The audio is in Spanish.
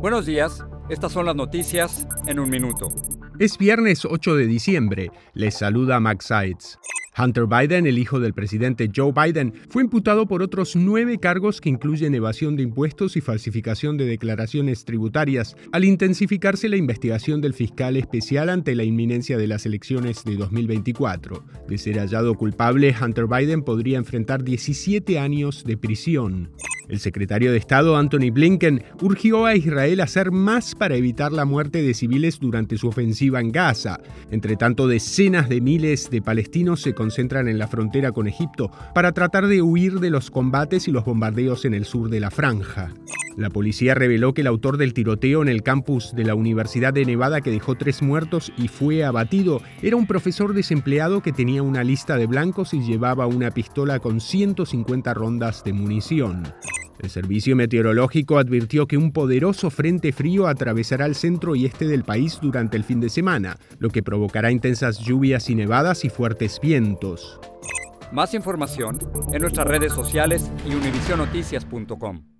Buenos días, estas son las noticias en un minuto. Es viernes 8 de diciembre. Les saluda Max Sides. Hunter Biden, el hijo del presidente Joe Biden, fue imputado por otros nueve cargos que incluyen evasión de impuestos y falsificación de declaraciones tributarias, al intensificarse la investigación del fiscal especial ante la inminencia de las elecciones de 2024. De ser hallado culpable, Hunter Biden podría enfrentar 17 años de prisión. El secretario de Estado Anthony Blinken urgió a Israel a hacer más para evitar la muerte de civiles durante su ofensiva en Gaza. Entre tanto, decenas de miles de palestinos se concentran en la frontera con Egipto para tratar de huir de los combates y los bombardeos en el sur de la franja. La policía reveló que el autor del tiroteo en el campus de la Universidad de Nevada que dejó tres muertos y fue abatido era un profesor desempleado que tenía una lista de blancos y llevaba una pistola con 150 rondas de munición. El Servicio Meteorológico advirtió que un poderoso frente frío atravesará el centro y este del país durante el fin de semana, lo que provocará intensas lluvias y nevadas y fuertes vientos. Más información en nuestras redes sociales y univisionoticias.com.